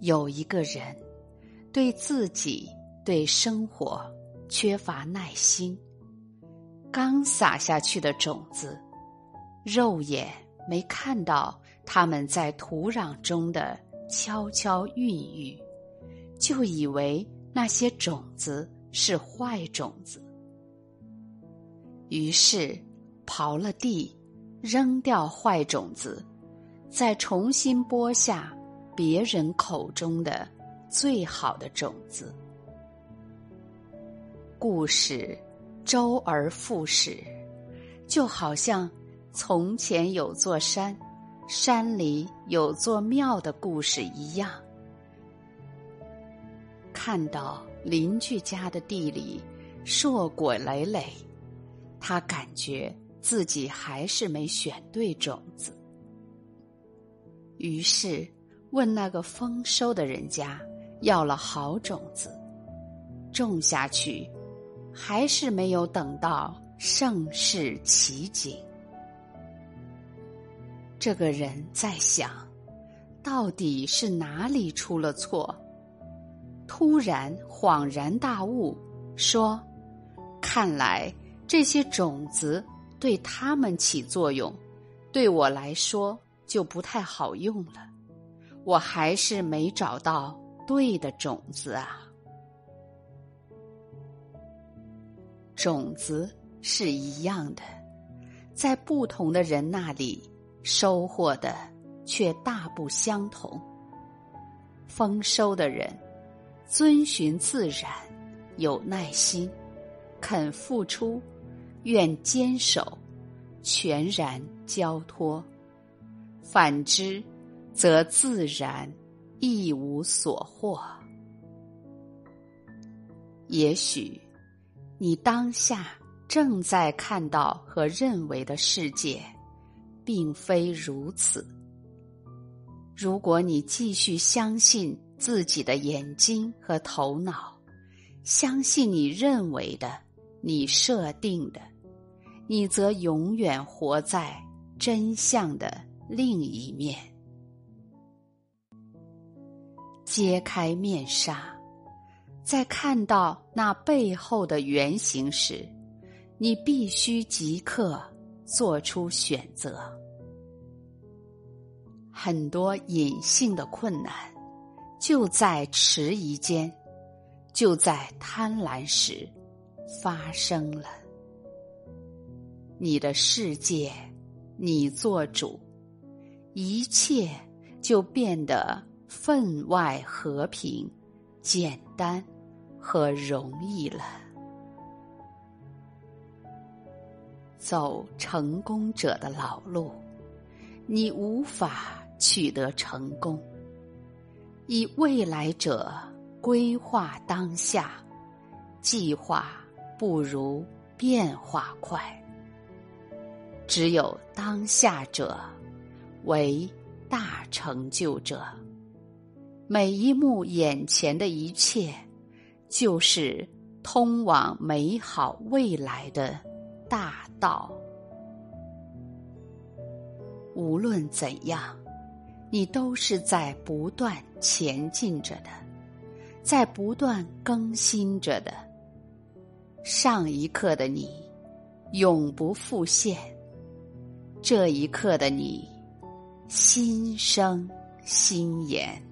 有一个人，对自己、对生活缺乏耐心，刚撒下去的种子，肉眼没看到它们在土壤中的悄悄孕育，就以为那些种子是坏种子，于是刨了地，扔掉坏种子。再重新播下别人口中的最好的种子。故事周而复始，就好像从前有座山，山里有座庙的故事一样。看到邻居家的地里硕果累累，他感觉自己还是没选对种子。于是，问那个丰收的人家要了好种子，种下去，还是没有等到盛世奇景。这个人在想，到底是哪里出了错？突然恍然大悟，说：“看来这些种子对他们起作用，对我来说。”就不太好用了，我还是没找到对的种子啊。种子是一样的，在不同的人那里收获的却大不相同。丰收的人遵循自然，有耐心，肯付出，愿坚守，全然交托。反之，则自然一无所获。也许，你当下正在看到和认为的世界，并非如此。如果你继续相信自己的眼睛和头脑，相信你认为的、你设定的，你则永远活在真相的。另一面，揭开面纱，在看到那背后的原型时，你必须即刻做出选择。很多隐性的困难，就在迟疑间，就在贪婪时发生了。你的世界，你做主。一切就变得分外和平、简单和容易了。走成功者的老路，你无法取得成功。以未来者规划当下，计划不如变化快。只有当下者。为大成就者，每一幕眼前的一切，就是通往美好未来的大道。无论怎样，你都是在不断前进着的，在不断更新着的。上一刻的你，永不复现；这一刻的你。心生心言。